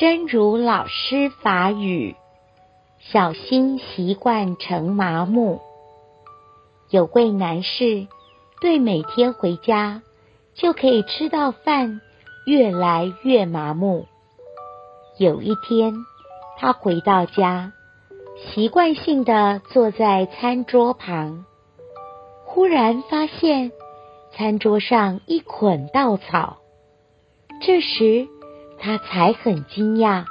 真如老师法语，小心习惯成麻木。有位男士对每天回家就可以吃到饭越来越麻木。有一天，他回到家，习惯性地坐在餐桌旁，忽然发现餐桌上一捆稻草。这时，他才很惊讶。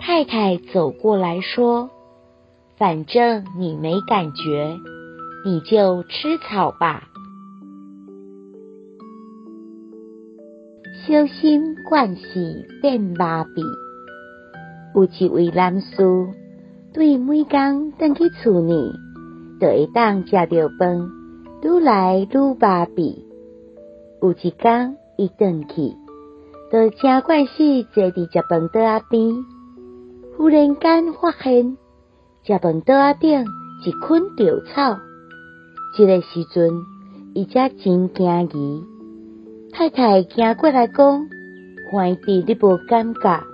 太太走过来说：“反正你没感觉，你就吃草吧。”小心惯势变麻痹。有一位男士对每天回去厝里，就会当吃到饭，愈来愈麻痹。有一天，伊回去。就真惯势坐伫食饭桌仔边，忽然间发现食饭桌仔顶一捆稻草。这个时阵，伊才真惊疑。太太惊过来讲：“兄弟，你无感觉？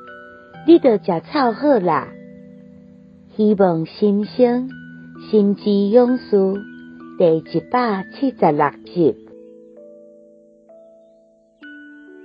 你着食草好啦。”希望新生心之勇士第一百七十六集。